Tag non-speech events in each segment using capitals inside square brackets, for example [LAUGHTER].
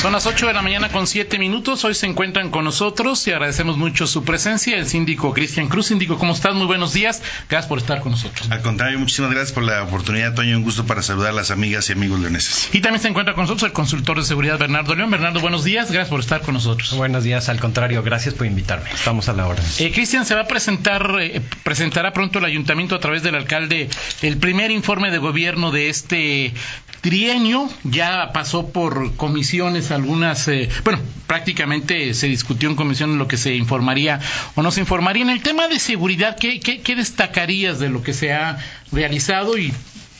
Son las 8 de la mañana con 7 minutos. Hoy se encuentran con nosotros y agradecemos mucho su presencia. El síndico Cristian Cruz. Síndico, ¿cómo estás? Muy buenos días. Gracias por estar con nosotros. Al contrario, muchísimas gracias por la oportunidad, Toño. Un gusto para saludar a las amigas y amigos leoneses. Y también se encuentra con nosotros el consultor de seguridad Bernardo León. Bernardo, buenos días. Gracias por estar con nosotros. Buenos días. Al contrario, gracias por invitarme. Estamos a la hora. Eh, Cristian, se va a presentar, eh, presentará pronto el ayuntamiento a través del alcalde el primer informe de gobierno de este trienio. Ya pasó por comisiones algunas. Eh, bueno, prácticamente se discutió en comisión lo que se informaría o no se informaría. En el tema de seguridad, ¿qué, qué, qué destacarías de lo que se ha realizado y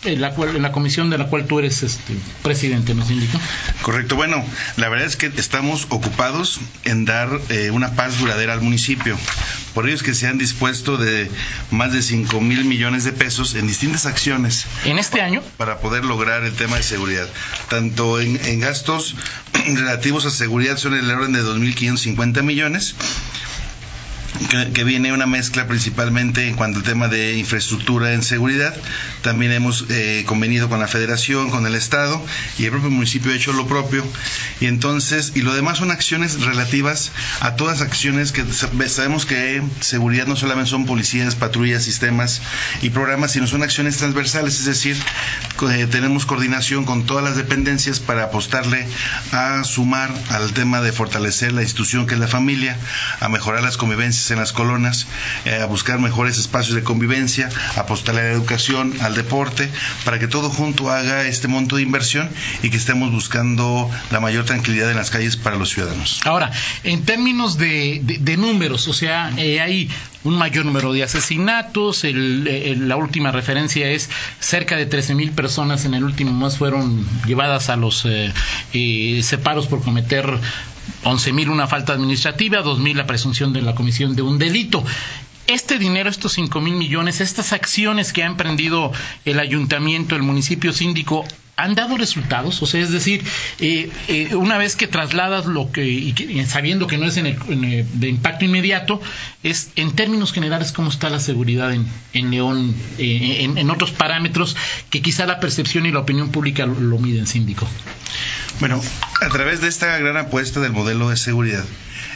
en la, cual, en la comisión de la cual tú eres este, presidente, ¿me indica? Correcto. Bueno, la verdad es que estamos ocupados en dar eh, una paz duradera al municipio. Por ello es que se han dispuesto de más de 5 mil millones de pesos en distintas acciones. ¿En este año? Para poder lograr el tema de seguridad. Tanto en, en gastos [CLEARS THROAT] relativos a seguridad son el orden de 2.550 millones que, que, viene una mezcla principalmente en cuanto al tema de infraestructura en seguridad. También hemos eh, convenido con la federación, con el Estado y el propio municipio ha hecho lo propio. Y entonces, y lo demás son acciones relativas a todas acciones que sabemos que seguridad no solamente son policías, patrullas, sistemas y programas, sino son acciones transversales, es decir, eh, tenemos coordinación con todas las dependencias para apostarle a sumar al tema de fortalecer la institución que es la familia, a mejorar las convivencias en las colonas, eh, a buscar mejores espacios de convivencia, apostar a la educación, al deporte, para que todo junto haga este monto de inversión y que estemos buscando la mayor tranquilidad en las calles para los ciudadanos. Ahora, en términos de, de, números, o sea, eh, hay un mayor número de asesinatos, el, el, la última referencia es cerca de 13 mil personas en el último mes fueron llevadas a los eh, eh, separos por cometer 11.000 una falta administrativa, 2.000 la presunción de la comisión de un delito. Este dinero, estos 5 mil millones, estas acciones que ha emprendido el ayuntamiento, el municipio síndico, han dado resultados, o sea, es decir, eh, eh, una vez que trasladas lo que, y que, sabiendo que no es en el, en el, de impacto inmediato, es en términos generales cómo está la seguridad en, en León, eh, en, en, otros parámetros que quizá la percepción y la opinión pública lo, lo miden, síndico. Bueno, a través de esta gran apuesta del modelo de seguridad,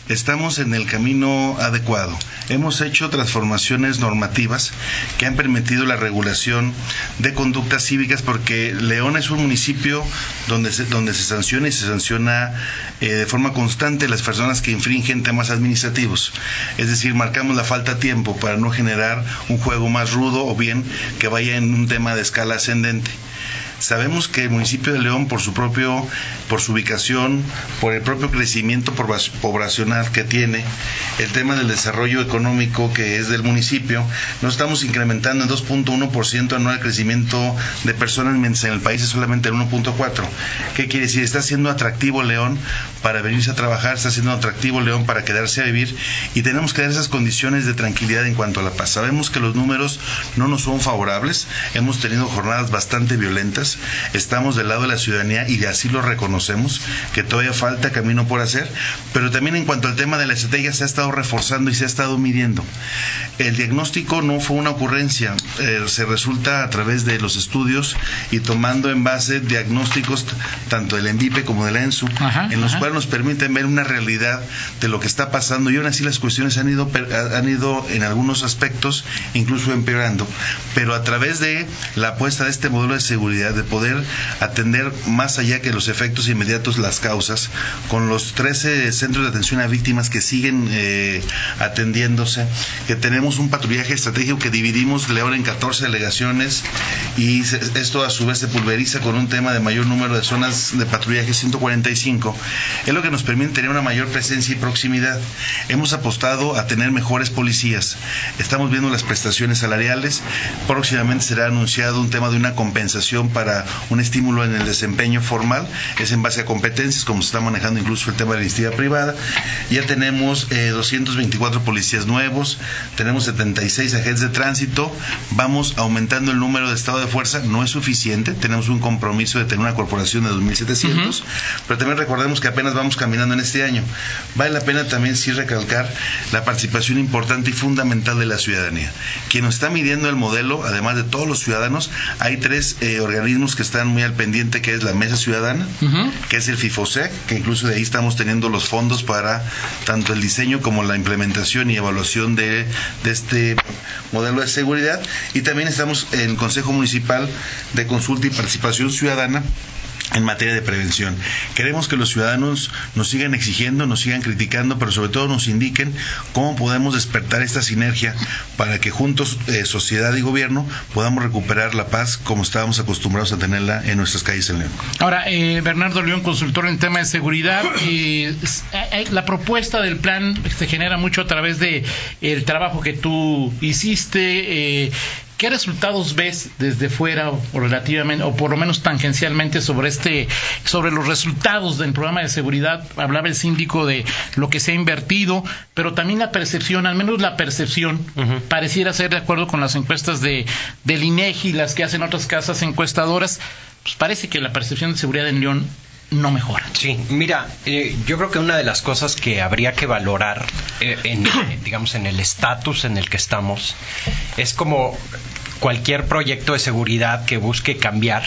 estamos en el camino adecuado. Hemos hecho transformaciones normativas que han permitido la regulación de conductas cívicas porque León es un municipio donde se, donde se sanciona y se sanciona eh, de forma constante las personas que infringen temas administrativos. Es decir, marcamos la falta a tiempo para no generar un juego más rudo o bien que vaya en un tema de escala ascendente. Sabemos que el municipio de León, por su propio, por su ubicación, por el propio crecimiento poblacional que tiene, el tema del desarrollo económico que es del municipio, nos estamos incrementando en 2.1% anual el crecimiento de personas, en el país es solamente el 1.4. ¿Qué quiere decir? Está siendo atractivo León para venirse a trabajar, está siendo atractivo León para quedarse a vivir y tenemos que dar esas condiciones de tranquilidad en cuanto a la paz. Sabemos que los números no nos son favorables, hemos tenido jornadas bastante violentas, estamos del lado de la ciudadanía y así lo reconocemos, que todavía falta camino por hacer, pero también en cuanto al tema de la estrategia se ha estado reforzando y se ha estado midiendo. El diagnóstico no fue una ocurrencia, eh, se resulta a través de los estudios y tomando en base diagnósticos tanto del ENVIPE como de la ENSU, ajá, en los ajá. cuales nos permiten ver una realidad de lo que está pasando y aún así las cuestiones han ido, han ido en algunos aspectos incluso empeorando, pero a través de la apuesta de este modelo de seguridad, de poder atender más allá que los efectos inmediatos las causas, con los 13 centros de atención a víctimas que siguen eh, atendiéndose, que tenemos un patrullaje estratégico que dividimos León en 14 delegaciones y esto a su vez se pulveriza con un tema de mayor número de zonas de patrullaje 145, es lo que nos permite tener una mayor presencia y proximidad. Hemos apostado a tener mejores policías, estamos viendo las prestaciones salariales, próximamente será anunciado un tema de una compensación para para un estímulo en el desempeño formal, es en base a competencias, como se está manejando incluso el tema de la iniciativa privada. Ya tenemos 224 eh, policías nuevos, tenemos 76 agentes de tránsito, vamos aumentando el número de estado de fuerza, no es suficiente, tenemos un compromiso de tener una corporación de 2.700, pero también recordemos que apenas vamos caminando en este año. Vale la pena también sí recalcar la participación importante y fundamental de la ciudadanía. Quien nos está midiendo el modelo, además de todos los ciudadanos, hay tres eh, organismos que están muy al pendiente, que es la Mesa Ciudadana, que es el FIFOSEC, que incluso de ahí estamos teniendo los fondos para tanto el diseño como la implementación y evaluación de, de este modelo de seguridad. Y también estamos en el Consejo Municipal de Consulta y Participación Ciudadana en materia de prevención. Queremos que los ciudadanos nos sigan exigiendo, nos sigan criticando, pero sobre todo nos indiquen cómo podemos despertar esta sinergia para que juntos, eh, sociedad y gobierno, podamos recuperar la paz como estábamos acostumbrados a tenerla en nuestras calles en León. Ahora, eh, Bernardo León, consultor en tema de seguridad, eh, la propuesta del plan se genera mucho a través de el trabajo que tú hiciste ¿Qué resultados ves desde fuera o relativamente o por lo menos tangencialmente sobre este sobre los resultados del programa de seguridad? Hablaba el síndico de lo que se ha invertido, pero también la percepción, al menos la percepción, pareciera ser de acuerdo con las encuestas de del INEGI, las que hacen otras casas encuestadoras, pues parece que la percepción de seguridad en León no mejora. Sí, mira, eh, yo creo que una de las cosas que habría que valorar, eh, en, [COUGHS] digamos, en el estatus en el que estamos, es como cualquier proyecto de seguridad que busque cambiar,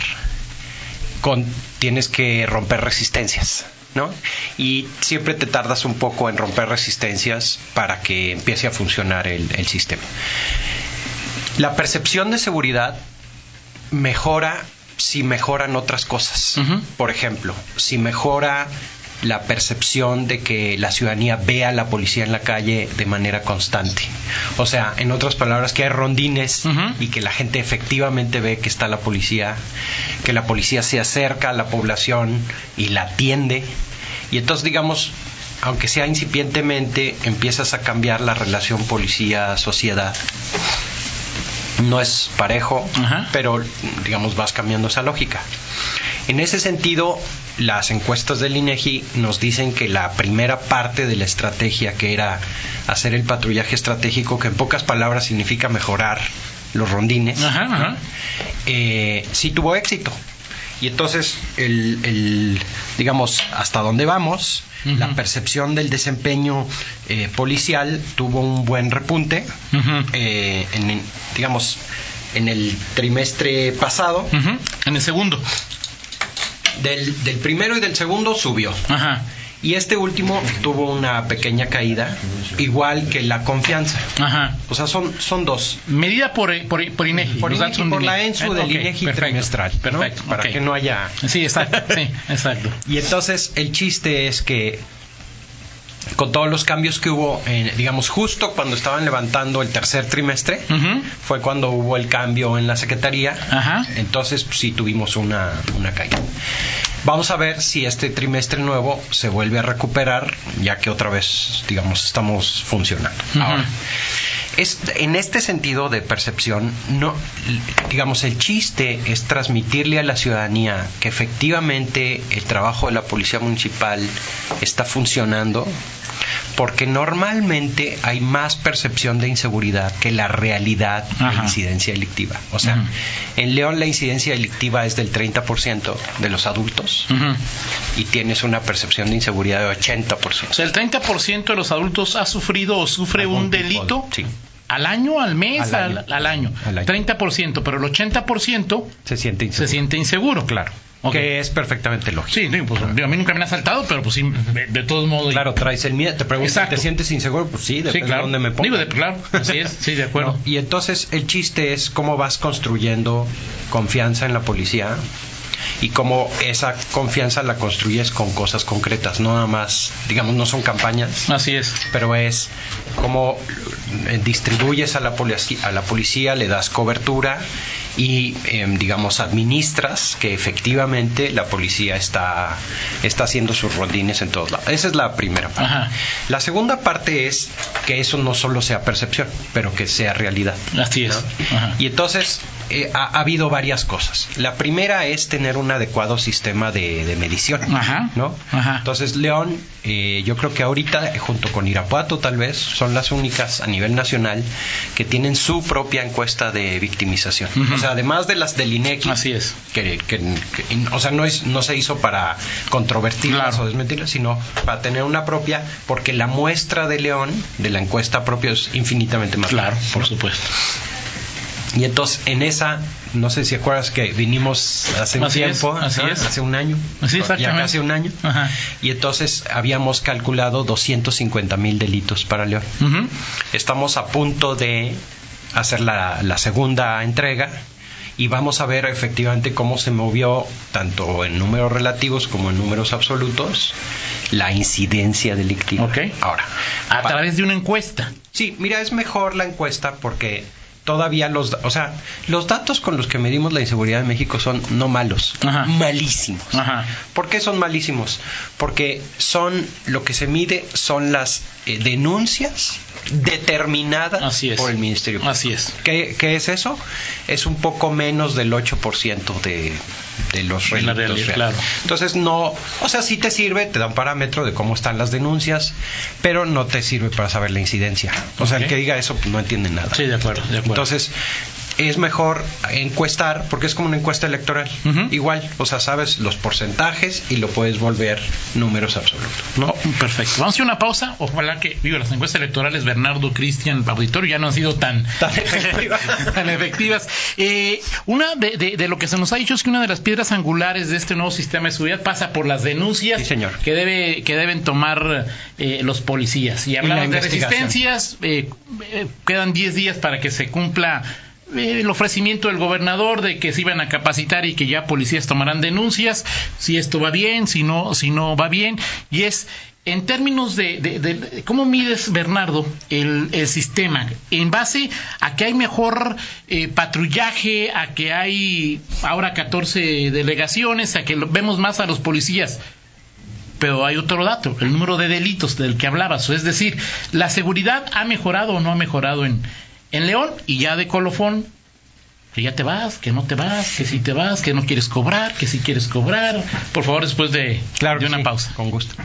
con, tienes que romper resistencias. ¿No? Y siempre te tardas un poco en romper resistencias para que empiece a funcionar el, el sistema. La percepción de seguridad mejora si mejoran otras cosas. Por ejemplo, si mejora la percepción de que la ciudadanía vea a la policía en la calle de manera constante. O sea, en otras palabras, que hay rondines y que la gente efectivamente ve que está la policía, que la policía se acerca a la población y la atiende. Y entonces, digamos, aunque sea incipientemente, empiezas a cambiar la relación policía-sociedad no es parejo, pero digamos vas cambiando esa lógica. En ese sentido, las encuestas del INEGI nos dicen que la primera parte de la estrategia, que era hacer el patrullaje estratégico, que en pocas palabras significa mejorar los rondines, eh, sí tuvo éxito. Y entonces, el, digamos, hasta dónde vamos, la percepción del desempeño eh, policial tuvo un buen repunte, eh, en, digamos, en el trimestre pasado. En el segundo. Del, del, primero y del segundo subió. Ajá. Y este último tuvo una pequeña caída, igual que la confianza. Ajá. O sea, son, son dos. Medida por, por, por INEGI. Por, por la ENSU del INEGI trimestral. Perfecto. Para que no haya... Sí, exacto. sí, exacto. [LAUGHS] Y entonces el chiste es que con todos los cambios que hubo, digamos, justo cuando estaban levantando el tercer trimestre, fue cuando hubo el cambio en la Secretaría. Entonces, pues, sí tuvimos una, una caída. Vamos a ver si este trimestre nuevo se vuelve a recuperar, ya que otra vez, digamos, estamos funcionando. Ahora, en este sentido de percepción, no, digamos, el chiste es transmitirle a la ciudadanía que efectivamente el trabajo de la policía municipal está funcionando porque normalmente hay más percepción de inseguridad que la realidad de incidencia delictiva. O sea, en León la incidencia delictiva es del 30% de los adultos y tienes una percepción de inseguridad de 80%. O sea, el 30% de los adultos ha sufrido o sufre un delito. Al año, al mes, al año. Al, año. 30%, pero el 80% se siente inseguro. Se siente inseguro. Claro. Que es perfectamente lógico. Sí, pues, a mí nunca me han asaltado, pero pues sí, de, todos modos. Claro, traes el miedo. Te preguntas, ¿te sientes inseguro? Pues sí, depende de dónde me pongo. claro, así es, sí, de acuerdo. [LAUGHS] y entonces el chiste es cómo vas construyendo confianza en la policía y cómo esa confianza la construyes con cosas concretas, no nada más, digamos, no son campañas. Así es. Pero es cómo eh, distribuyes a la policía, a la policía le das cobertura y, em, digamos, administras que efectivamente la policía está, está haciendo sus rondines en todos lados. Esa es la primera parte. La segunda parte es que eso no solo sea percepción, pero que sea realidad. Así es. Y entonces eh, ha, ha habido varias cosas. La primera es tener un adecuado sistema de, de medición, Ajá. ¿no? Ajá. Entonces, León, eh, yo creo que ahorita, junto con Irapuato, tal vez, son las únicas a nivel nacional que tienen su propia encuesta de victimización. O sea, además de las del INEGI, Así es. que, que- que- o sea, no, es, no se hizo para controvertirlas Claro. o desmentirlas, sino para tener una propia, porque la muestra de León, de la encuesta propia, es infinitamente más Claro, por ¿no? supuesto. Y entonces, en esa, no sé si acuerdas que vinimos hace un es, tiempo, así ajá, es. hace un año, Así, ya casi un año, Ajá. y entonces habíamos calculado 250 mil delitos para León. Estamos a punto de hacer la, la segunda entrega y vamos a ver efectivamente cómo se movió tanto en números relativos como en números absolutos la incidencia delictiva. Ok. Ahora, A través de una encuesta. Sí, mira, es mejor la encuesta porque todavía los, o sea, los datos con los que medimos la inseguridad en México son no malos, Ajá. malísimos. Ajá. ¿Por qué son malísimos? Porque son lo que se mide son las eh, denuncias determinadas Así por el Ministerio. Público. Así es. ¿Qué, qué es eso? Es un poco menos del 8% de, de los De la delitos realidad, reales. claro. Entonces no, o sea, sí te sirve, te da un parámetro de cómo están las denuncias, pero no te sirve para saber la incidencia. O sea, el que diga eso pues, no entiende nada. Sí, de acuerdo, de acuerdo. Entonces, es mejor encuestar, porque es como una encuesta electoral. Igual, o sea, sabes los porcentajes y lo puedes volver números absolutos. ¿no? Oh, perfecto. Vamos a una pausa. Ojalá que, digo, las encuestas electorales, Bernardo, Cristian, Auditorio, ya no han sido tan, Tan efectivas. [LAUGHS] tan efectivas. Eh, una de, de- de lo que se nos ha dicho es que una de las piedras angulares de este nuevo sistema de seguridad pasa por las denuncias Sí, señor. que debe que deben tomar eh, los policías. Y hablamos de resistencias. eh, eh, quedan 10 días para que se cumpla el ofrecimiento del gobernador de que se iban a capacitar y que ya policías tomarán denuncias, si esto va bien, si no, si no va bien, y es en términos de, cómo mides Bernardo el, el sistema en base a que hay mejor eh, patrullaje, a que hay ahora 14 delegaciones, a que vemos más a los policías. Pero hay otro dato, el número de delitos del que hablabas. Es decir, la seguridad ha mejorado o no ha mejorado en, en León y ya de colofón, que ya te vas, que no te vas, que si te vas, que no quieres cobrar, que si quieres cobrar. Por favor, después de, Claro de una sí, pausa. Con gusto.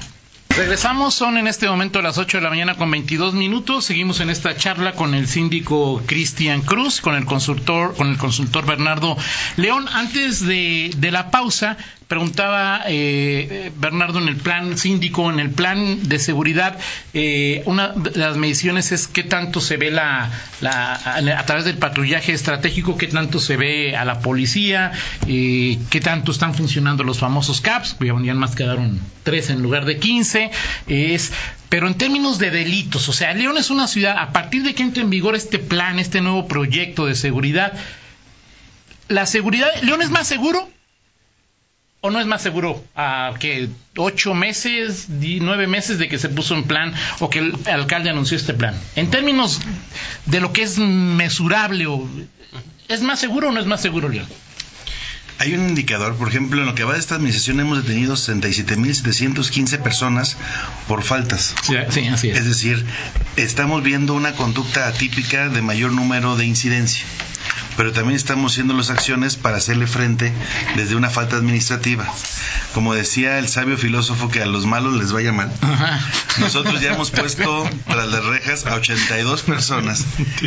Regresamos, son en este momento las 8 de la mañana con 22 minutos. Seguimos en esta charla con el síndico Cristian Cruz, con el consultor, con el consultor Bernardo León. Antes de, de la pausa, preguntaba eh, Bernardo en el plan síndico, en el plan de seguridad, eh, una de las mediciones es qué tanto se ve la, la a, través del patrullaje estratégico, qué tanto se ve a la policía, eh, qué tanto están funcionando los famosos CAPS, ya ya más quedaron tres en lugar de 15, es pero en términos de delitos, o sea, León es una ciudad, a partir de que entre en vigor este plan, este nuevo proyecto de seguridad, la seguridad, ¿León es más seguro? ¿O no es más seguro a que ocho meses, nueve meses de que se puso en plan o que el alcalde anunció este plan? En términos de lo que es mesurable, o, ¿es más seguro o no es más seguro, León? Hay un indicador, por ejemplo, en lo que va de esta administración hemos detenido 67.715 personas por faltas. Sí, sí, así Es es. decir, estamos viendo una conducta atípica de mayor número de incidencia, pero también estamos haciendo las acciones para hacerle frente desde una falta administrativa. Como decía el sabio filósofo que a los malos les vaya mal, Ajá. nosotros ya hemos puesto tras las rejas a 82 personas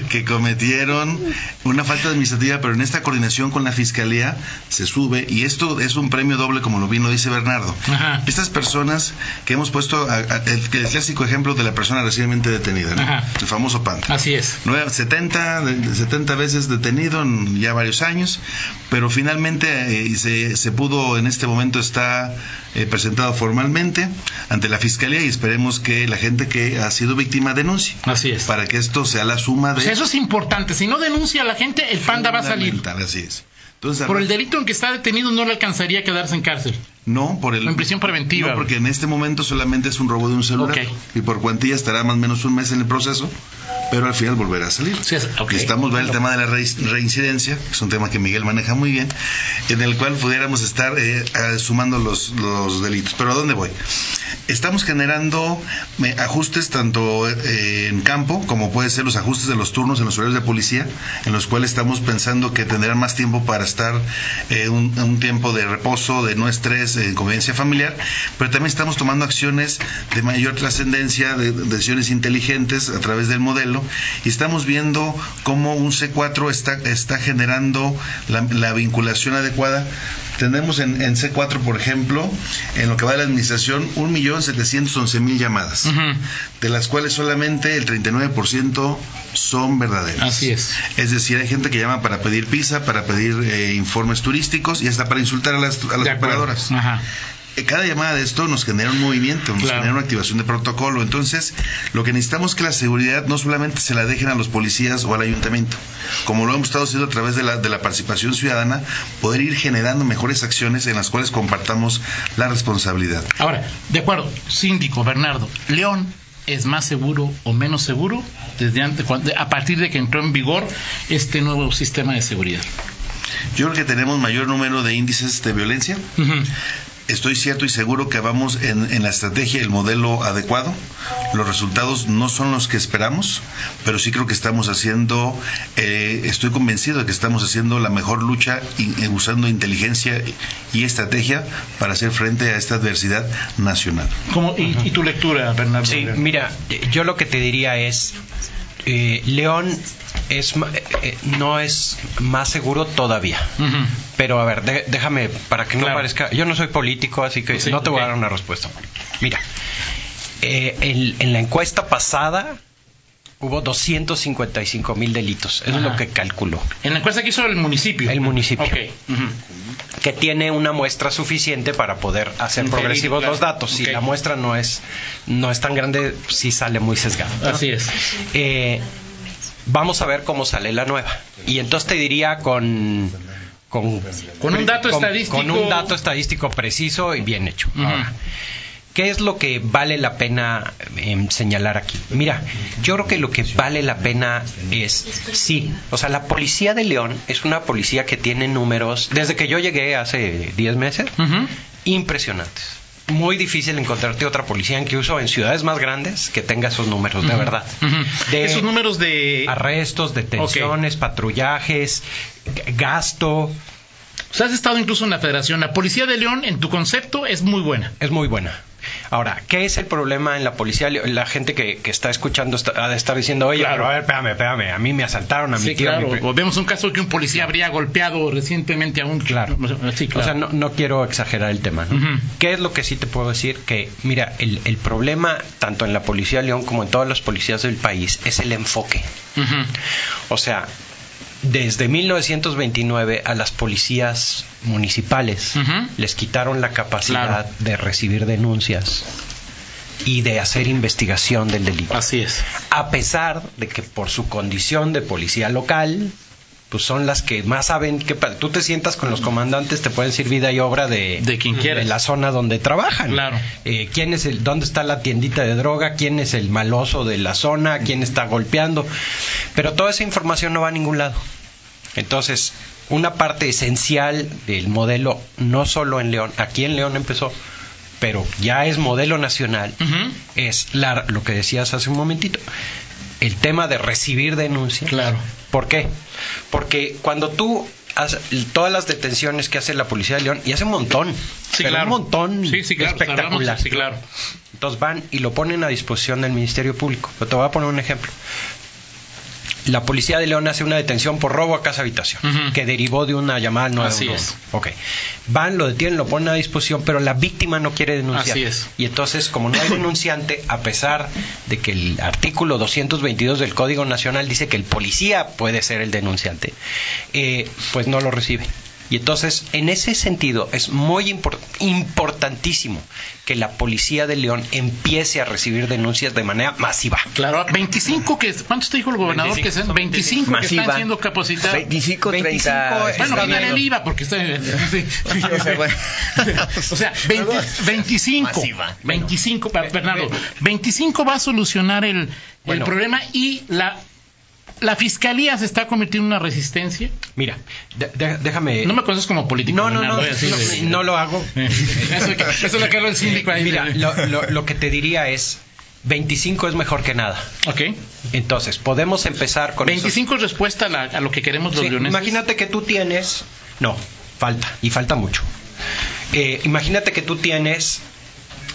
que cometieron una falta administrativa, pero en esta coordinación con la fiscalía se sube y esto es un premio doble, como lo bien lo dice Bernardo. Ajá. Estas personas que hemos puesto, a- a- el, el clásico ejemplo de la persona recientemente detenida, el famoso Panta. Así es. Nueve- 70, de- 70 veces detenido en ya varios años, pero finalmente eh, se, se pudo en este momento está eh, presentado formalmente ante la fiscalía y esperemos que la gente que ha sido víctima denuncie Así es. para que esto sea la suma de eso es importante. Si no denuncia a la gente, el panda va a salir. Así es. Entonces, Por el delito en que está detenido no le alcanzaría a quedarse en cárcel. No, por el En prisión preventiva. No, porque en este momento solamente es un robo de un celular Ok. y por cuantía estará más o menos un mes en el proceso pero al final volverá a salir. Sí, es- ok. Necesitamos ver el tema de la re- reincidencia, que es un tema que Miguel maneja muy bien, en el cual pudiéramos estar eh, eh, sumando los, los delitos. Pero ¿a dónde voy? Estamos generando me, ajustes tanto eh, en campo como puede ser los ajustes de los turnos en los horarios de policía, en los cuales estamos pensando que tendrán más tiempo para estar eh, un, un tiempo de reposo, de no estrés, en convivencia familiar, pero también estamos tomando acciones de mayor trascendencia, de, de decisiones inteligentes a través del modelo, y estamos viendo cómo un C4 está, está generando la, la vinculación adecuada. Tenemos en, en C4, por ejemplo, en lo que va de la administración, 1.711.000 llamadas, Ujú. de las cuales solamente el 39% son verdaderas. Así es. Es decir, hay gente que llama para pedir pizza, para pedir eh, informes turísticos y hasta para insultar a las, a las operadoras. Ajá. Eh, Cada llamada de esto nos genera un movimiento, nos Claro. genera una activación de protocolo. Entonces, lo que necesitamos es que la seguridad no solamente se la dejen a los policías o al ayuntamiento, como lo hemos estado haciendo a través de la, de la participación ciudadana, poder ir generando mejores acciones en las cuales compartamos la responsabilidad. Ahora, de acuerdo, síndico Bernardo, León es más seguro o menos seguro desde antes, a partir de que entró en vigor este nuevo sistema de seguridad. Yo creo que tenemos mayor número de índices de violencia. Estoy cierto y seguro que vamos en, en la estrategia, el modelo adecuado. Los resultados no son los que esperamos, pero sí creo que estamos haciendo, eh, estoy convencido de que estamos haciendo la mejor lucha y, eh, usando inteligencia y estrategia para hacer frente a esta adversidad nacional. ¿Cómo- y, y tu lectura, Bernardo? Sí, mira, yo lo que te diría es, eh, León es eh, eh, no es más seguro todavía. Pero a ver, de- déjame, para que no Claro. parezca, yo no soy político, así que Sí, no te voy a dar una respuesta. Mira, eh, en, en la encuesta pasada hubo 255 mil delitos, eso es lo que calculó. En la encuesta que hizo el municipio. El municipio. Ok. Ujú. Que tiene una muestra suficiente para poder hacer Inferir, progresivos claro. los datos. Si la muestra no es no es tan grande, sí sale muy sesgado. ¿no? Así es. Eh, vamos a ver cómo sale la nueva. Y entonces te diría con con, Con un dato con- estadístico. con un dato estadístico preciso y bien hecho. Ahora, ¿Qué es lo que vale la pena em, señalar aquí? Mira, yo creo que lo que vale la pena es, sí, o sea, la policía de León es una policía que tiene números, desde que yo llegué hace 10 meses, impresionantes. Muy difícil encontrarte otra policía, incluso en ciudades más grandes, que tenga esos números, de verdad. De Esos números de... arrestos, detenciones, patrullajes, gasto, O sea, has estado incluso en la federación. La policía de León, en tu concepto, es muy buena. es muy buena. Ahora, ¿qué es el problema en la policía? La gente que, que está escuchando está, ha de estar diciendo, oye, Claro. pero a ver, espérame, espérame, a mí me asaltaron, a mi Sí, tío, mi claro. pri-". O vemos un caso que un policía habría golpeado recientemente a un... Claro. Sí, claro. O sea, no, no quiero exagerar el tema, ¿no? ¿Qué es lo que sí te puedo decir? Que, mira, el, el problema, tanto en la Policía de León como en todas las policías del país, es el enfoque. O sea, desde 1929 a las policías municipales les quitaron la capacidad Claro. de recibir denuncias y de hacer investigación del delito. Así es. A pesar de que por su condición de policía local, pues son las que más saben que tú te sientas con los comandantes, te pueden decir vida y obra de, De quien quieras. la zona donde trabajan. Claro. Eh, quién es el, dónde está la tiendita de droga, quién es el maloso de la zona, quién está golpeando. Pero toda esa información no va a ningún lado. Entonces, una parte esencial del modelo, no solo en León, aquí en León empezó, pero ya es modelo nacional, es la- lo que decías hace un momentito, el tema de recibir denuncias. Claro. ¿Por qué? Porque cuando tú haces todas las detenciones que hace la policía de León, y hace un montón, Sí, pero claro. un montón Sí, sí, claro. espectacular. Sí, claro. Entonces van y lo ponen a disposición del Ministerio Público. Pero te voy a poner un ejemplo. La policía de León hace una detención por robo a casa habitación, que derivó de una llamada al 911. Así es. Ok. Van, lo detienen, lo ponen a disposición, pero la víctima no quiere denunciar. Así es. Y entonces, como no hay [COUGHS] denunciante, a pesar de que el artículo 222 del Código Nacional dice que el policía puede ser el denunciante, eh, pues no lo recibe. Y entonces, en ese sentido, es muy impor- importantísimo que la policía de León empiece a recibir denuncias de manera masiva. Claro, 25 que ¿cuántos te dijo el gobernador 25, que sean son 25 que Masiva. están siendo capacitados? 25, 30. 25, Bueno, quitar el IVA porque está [LAUGHS] sí, sí. [LAUGHS] O sea, bueno. O sea, 20 25 Masiva. 25 pa- Bernardo, 25 va a solucionar el, el Bueno. problema y la la fiscalía se está convirtiendo en una resistencia. Mira, de- déjame... No me conoces como político. no, no, no, de- no, lo hago. [LAUGHS] Eso, eso es lo que habla el síndico ahí. Mira, lo, lo- lo que te diría es, 25 es mejor que nada. Ok. Entonces, podemos empezar con esos- 25 es respuesta a, la- a lo que queremos los Sí, leoneses. imagínate que tú tienes. No, falta, y falta mucho. Eh, imagínate que tú tienes.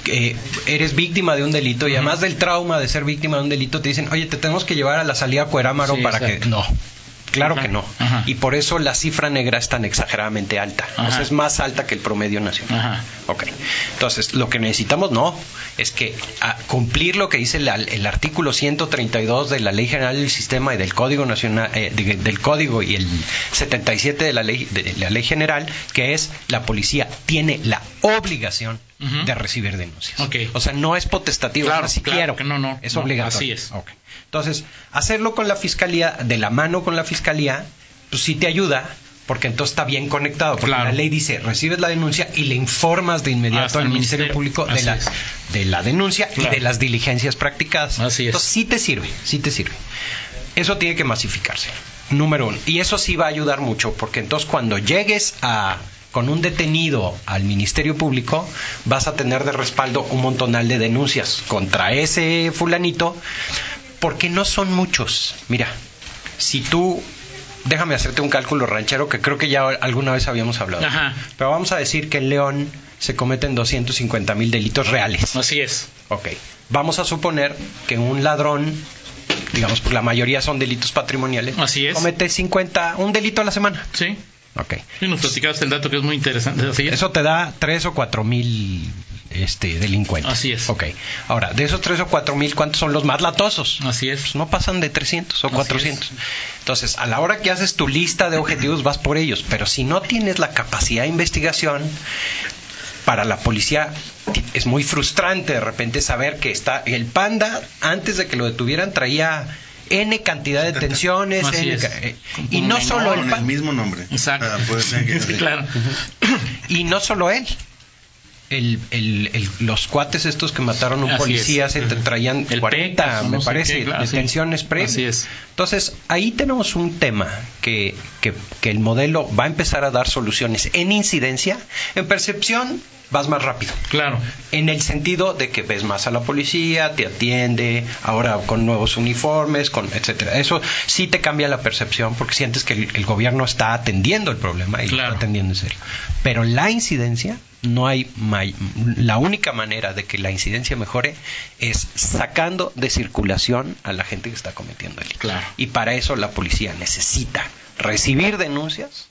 Que eres víctima de un delito y además del trauma de ser víctima de un delito te dicen, oye, te tenemos que llevar a la salida Cuerámaro Sí, para exacto. que... No, claro Ajá, que no. ajá. Y por eso la cifra negra es tan exageradamente alta. O Ajá. sea, es más alta que el promedio nacional. Ok. Entonces, lo que necesitamos no es que a cumplir lo que dice la- el artículo 132 de la Ley General del Sistema y del Código Nacional eh, de- del Código y el 77 de la Ley de la Ley General, que es la policía tiene la obligación De recibir denuncias. Ok. O sea, no es potestativo, Claro, si claro quiero. que no, no, es no, obligatorio. así es. Ok. Entonces, hacerlo con la fiscalía, de la mano con la fiscalía, pues sí te ayuda, porque entonces está bien conectado. Porque Claro. la ley dice, recibes la denuncia y le informas de inmediato Hasta al Ministerio ministerio. Público de la, de la denuncia Claro. y de las diligencias practicadas. Así es. Entonces sí te sirve, sí te sirve. Eso tiene que masificarse, número uno. Y eso sí va a ayudar mucho, porque entonces cuando llegues a con un detenido al Ministerio Público, vas a tener de respaldo un montonal de denuncias contra ese fulanito, porque no son muchos. Mira, si tú, déjame hacerte un cálculo ranchero que creo que ya alguna vez habíamos hablado. Ajá. Pero vamos a decir que en León se cometen 250 mil delitos reales. Así es. Ok. Vamos a suponer que un ladrón, digamos, pues la mayoría son delitos patrimoniales, Así es. comete 50, un delito a la semana. Sí. Ok. Sí, nos platicaste el dato que es muy interesante. Así es. Eso te da 3 o 4 mil este, delincuentes. Así es. Ok. Ahora, de esos 3 o 4 mil, ¿cuántos son los más latosos? Así es. Pues no pasan de 300 o Así 400. Entonces, a la hora que haces tu lista de objetivos, vas por ellos. Pero si no tienes la capacidad de investigación, para la policía es muy frustrante de repente saber que está el panda, antes de que lo detuvieran, traía N cantidad de [LAUGHS] detenciones. Así N ca- y no menor, solo el Con el panda. mismo nombre. Exacto. Ah, puede ser que- Sí, claro. Y no solo él. El, el- el- los cuates estos que mataron a un Así policía es. se te traían El 40, Pecas, o me no parece, qué, claro, sí. detenciones previas. Así es. Entonces, ahí tenemos un tema que, que, que el modelo va a empezar a dar soluciones en incidencia, en percepción vas más rápido. Claro. En el sentido de que ves más a la policía, te atiende, ahora con nuevos uniformes, con etcétera. Eso sí te cambia la percepción porque sientes que el, gobierno está atendiendo el problema y lo está atendiendo en serio. Pero la incidencia, no hay la única manera de que la incidencia mejore es sacando de circulación a la gente que está cometiendo delitos. Claro. Y para eso la policía necesita recibir denuncias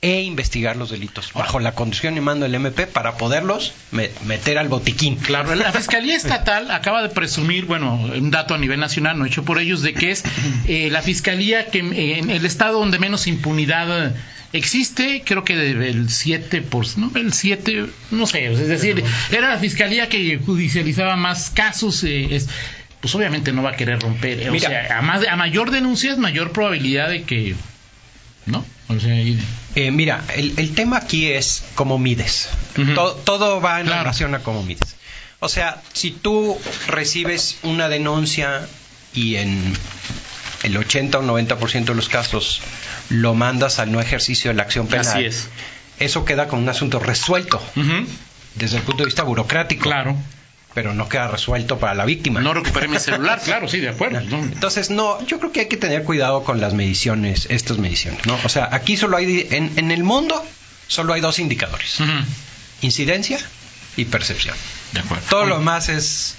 e investigar los delitos bajo la condición y mando del MP para poderlos me- meter al botiquín. Claro, la [LAUGHS] Fiscalía Estatal acaba de presumir, bueno, un dato a nivel nacional, no hecho por ellos, de que es eh, la Fiscalía que eh, en el estado donde menos impunidad eh, existe, creo que del 7%, por, ¿no? El 7, no sé, es decir, era la Fiscalía que judicializaba más casos, eh, es, pues obviamente no va a querer romper, eh, o Mira. sea, a, más, a mayor denuncia es mayor probabilidad de que, ¿no? O sea, y- Eh, mira, el, el tema aquí es cómo mides. Todo, todo va en Claro. relación a cómo mides. O sea, si tú recibes una denuncia y en el 80 o 90% de los casos lo mandas al no ejercicio de la acción penal, Así es. eso queda como un asunto resuelto desde el punto de vista burocrático, claro. Pero no queda resuelto para la víctima. No recuperé mi celular, [LAUGHS] claro, sí, de acuerdo. ¿no? Entonces, no, yo creo que hay que tener cuidado con las mediciones, estas mediciones, ¿no? O sea, aquí solo hay, en, en el mundo, solo hay dos indicadores, incidencia y percepción. De acuerdo. Todo lo más es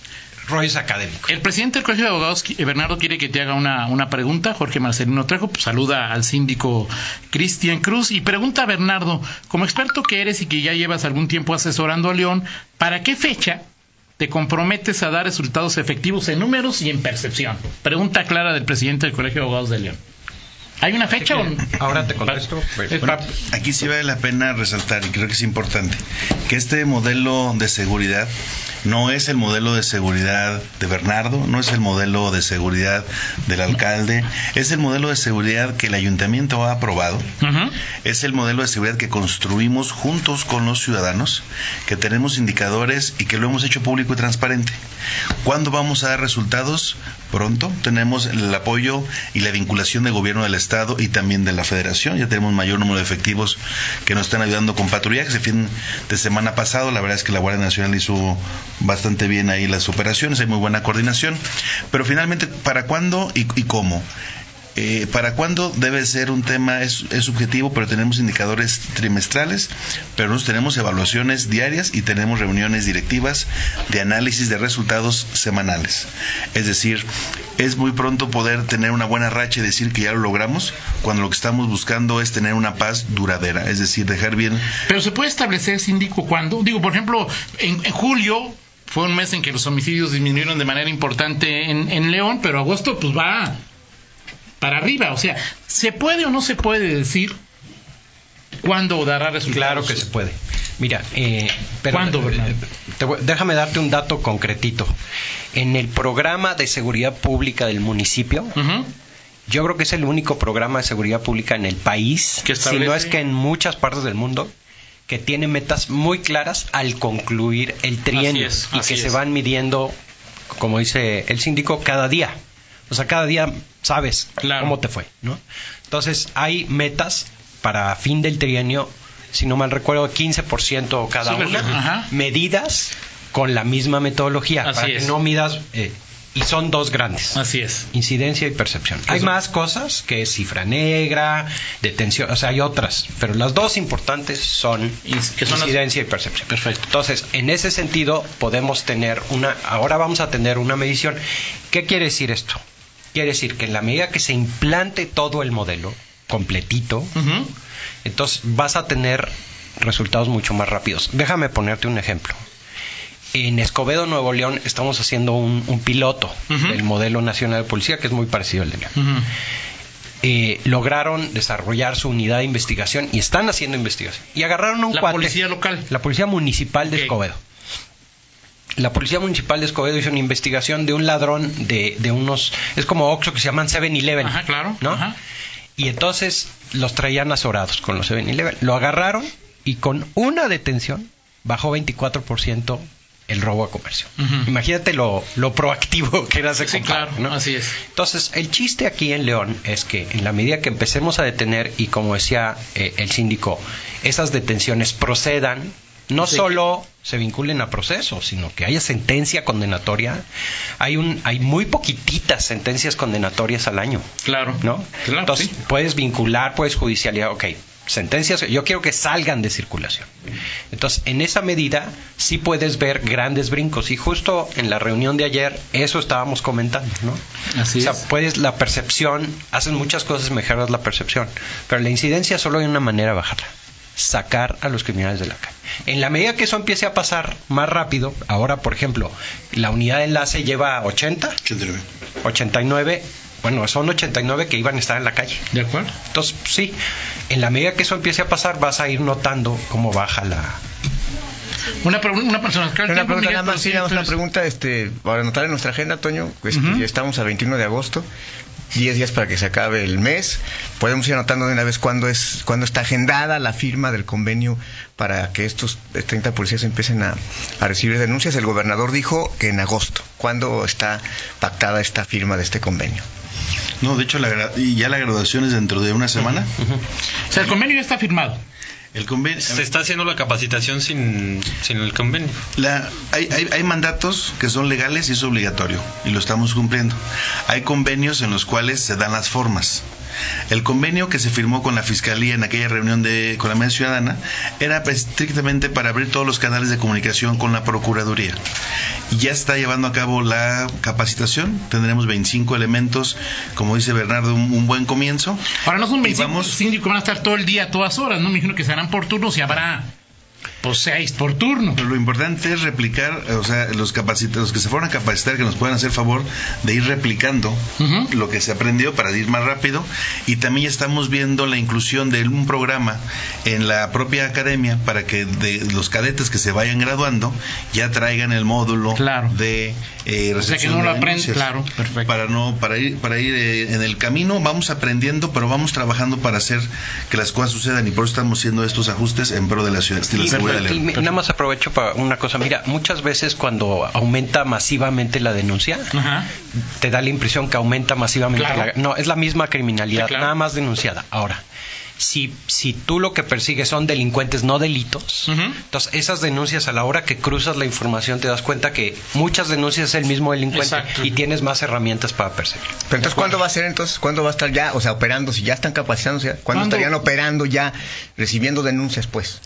rollos académicos. El presidente del Colegio de Abogados, qui- Bernardo, quiere que te haga una, una pregunta. Jorge Marcelino Trejo pues, saluda al síndico Cristian Cruz y pregunta a Bernardo, como experto que eres y que ya llevas algún tiempo asesorando a León, ¿para qué fecha te comprometes a dar resultados efectivos en números y en percepción? Pregunta clara del presidente del Colegio de Abogados de León. ¿Hay una fecha o Ahora te contesto. Eh, pa- Aquí sí vale la pena resaltar, y creo que es importante, que este modelo de seguridad no es el modelo de seguridad de Bernardo, no es el modelo de seguridad del alcalde, es el modelo de seguridad que el ayuntamiento ha aprobado, es el modelo de seguridad que construimos juntos con los ciudadanos, que tenemos indicadores y que lo hemos hecho público y transparente. ¿Cuándo vamos a dar resultados? Pronto. Tenemos el apoyo y la vinculación del gobierno del Estado y también de la Federación. Ya tenemos mayor número de efectivos que nos están ayudando con patrullajes. El fin de semana pasado, la verdad es que la Guardia Nacional hizo bastante bien ahí las operaciones, hay muy buena coordinación. Pero finalmente, ¿para cuándo y, y cómo? Eh, ¿Para cuándo debe ser un tema? Es, es subjetivo, pero tenemos indicadores trimestrales, pero nos tenemos evaluaciones diarias y tenemos reuniones directivas de análisis de resultados semanales. Es decir, es muy pronto poder tener una buena racha y decir que ya lo logramos, cuando lo que estamos buscando es tener una paz duradera, es decir, dejar bien Pero se puede establecer, síndico, cuándo. Digo, por ejemplo, en, en julio fue un mes en que los homicidios disminuyeron de manera importante en, en León, pero agosto pues va para arriba. O sea, ¿se puede o no se puede decir cuándo dará resultados? Claro que se puede. Mira, eh, pero- ¿Cuándo, Bernardo? te voy- déjame darte un dato concretito. En el programa de seguridad pública del municipio, yo creo que es el único programa de seguridad pública en el país, Que si no es que en muchas partes del mundo, que tiene metas muy claras al concluir el trienio Así es, y que se van midiendo, como dice el síndico, cada día. O sea, cada día sabes Claro. cómo te fue, ¿no? Entonces, hay metas para fin del trienio, si no mal recuerdo, 15% cada Sí, una, ajá. medidas con la misma metodología, Así para es. que no midas, eh, y son dos grandes. Así es. Incidencia y percepción. Hay Eso. más cosas que es cifra negra, detención, o sea, hay otras, pero las dos importantes son Ins- que son las- incidencia y percepción. Perfecto. Entonces, en ese sentido, podemos tener una, ahora vamos a tener una medición. ¿Qué quiere decir esto? Quiere decir que en la medida que se implante todo el modelo completito, entonces vas a tener resultados mucho más rápidos. Déjame ponerte un ejemplo. En Escobedo, Nuevo León, estamos haciendo un, un piloto del modelo nacional de policía que es muy parecido al de León. Eh, lograron desarrollar su unidad de investigación y están haciendo investigación. Y agarraron a un La cuate, policía local. la policía municipal de. Escobedo. La policía municipal de Escobedo hizo una investigación de un ladrón de, de unos, es como Oxxo que se llaman 7-Eleven. Ajá, claro. ¿no? Ajá. Y entonces los traían azorados con los 7-Eleven. Lo agarraron y con una detención bajó 24% el robo a comercio. Imagínate lo, lo proactivo que era ese Sí, claro. ¿no? Así es. Entonces, el chiste aquí en León es que en la medida que empecemos a detener y como decía eh, el síndico, esas detenciones procedan, no Sí. solo se vinculen a procesos, sino que haya sentencia condenatoria. Hay un hay muy poquititas sentencias condenatorias al año, Claro. ¿no? Claro, Entonces, sí. puedes vincular, puedes judicializar, ok, sentencias, yo quiero que salgan de circulación. Entonces, en esa medida, sí puedes ver grandes brincos. Y justo en la reunión de ayer, eso estábamos comentando, ¿no? Así o sea, es. puedes, la percepción, hacen muchas cosas, mejoras la percepción. Pero la incidencia solo hay una manera de bajarla. Sacar a los criminales de la calle. En la medida que eso empiece a pasar más rápido, ahora, por ejemplo, la unidad de enlace lleva 80, 89. 89, bueno, son 89 que iban a estar en la calle. ¿De acuerdo? Entonces, sí, en la medida que eso empiece a pasar, vas a ir notando cómo baja la. Una, una persona. Una pregunta nada más, sí, nada más una pregunta, este, para anotar en nuestra agenda, Toño, pues, ya estamos a 21 de agosto, 10 días para que se acabe el mes. Podemos ir anotando de una vez cuándo es, cuándo está agendada la firma del convenio para que estos 30 policías empiecen a, a recibir denuncias. El gobernador dijo que en agosto. ¿Cuándo está pactada esta firma de este convenio? No, de hecho, la, gra- y ya la graduación es dentro de una semana. O sea, el convenio ya está firmado. El convenio. Se está haciendo la capacitación sin, sin el convenio. La- hay, hay- hay mandatos que son legales y es obligatorio y lo estamos cumpliendo. Hay convenios en los cuales se dan las formas. El convenio que se firmó con la Fiscalía en aquella reunión de, con la Mesa Ciudadana era estrictamente para abrir todos los canales de comunicación con la Procuraduría. Y ya está llevando a cabo la capacitación. Tendremos 25 elementos, como dice Bernardo, un, un buen comienzo. Ahora no son Y 25 vamos- síndicos, van a estar todo el día, a todas horas, ¿no? Me imagino que serán por turnos y habrá pues seis por turno. Lo importante es replicar, o sea, los, los que se fueron a capacitar, que nos puedan hacer favor de ir replicando lo que se aprendió para ir más rápido. Y también estamos viendo la inclusión de un programa en la propia academia para que de los cadetes que se vayan graduando ya traigan el módulo Claro. de eh, O sea, que recepción no lo aprenden, claro, perfecto. Para no, para ir, para ir eh, en el camino, vamos aprendiendo, pero vamos trabajando para hacer que las cosas sucedan y por eso estamos haciendo estos ajustes en pro de la ciudad, de la Y León. nada más aprovecho para una cosa. Mira, muchas veces cuando aumenta masivamente la denuncia, Ajá. te da la impresión que aumenta masivamente Claro. la... No, es la misma criminalidad, Sí, claro. nada más denunciada. Ahora, si, si tú lo que persigues son delincuentes, no delitos, entonces esas denuncias a la hora que cruzas la información te das cuenta que muchas denuncias es el mismo delincuente Exacto. y tienes más herramientas para perseguir. Pero entonces, ¿cuándo va a ser entonces? ¿Cuándo va a estar ya, o sea, operando? Si ya están capacitándose, ¿cuándo, ¿Cuándo? estarían operando ya, recibiendo denuncias, pues?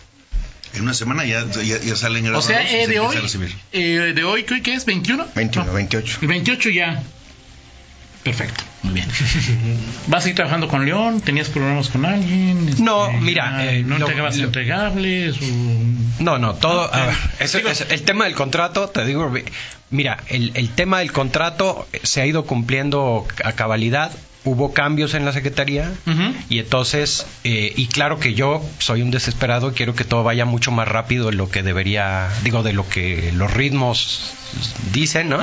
En una semana ya, ya, ya salen O graduados sea, eh, se de hoy, a recibir. eh, de hoy, ¿qué es? ¿21? 21, No. 28. El 28 ya. Perfecto, muy bien. [LAUGHS] ¿Vas a ir trabajando con León? ¿Tenías problemas con alguien? Este, No, mira, ah, eh, ¿No lo- entregabas lo- entregables? o- No, no, todo. Ah, a ver, Digo- es- el tema del contrato, te digo, mira, el, el tema del contrato se ha ido cumpliendo a cabalidad. Hubo cambios en la secretaría y entonces, eh, y claro que yo soy un desesperado y quiero que todo vaya mucho más rápido de lo que debería, digo, de lo que los ritmos dicen, ¿no?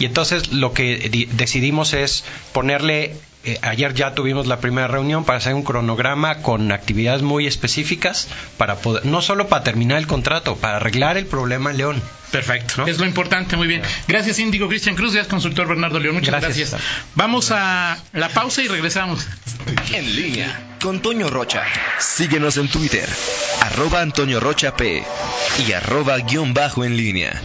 Y entonces lo que di- decidimos es ponerle, eh, ayer ya tuvimos la primera reunión para hacer un cronograma con actividades muy específicas para poder, no solo para terminar el contrato, para arreglar el problema en León. Perfecto. ¿No? Es lo importante, muy bien. Gracias, Índigo Cristian Cruz. Gracias, consultor Bernardo León. Muchas gracias. Gracias. Vamos a la pausa y regresamos. En línea con Toño Rocha. Síguenos en Twitter, arroba Antonio Rocha P y arroba guion bajo en línea.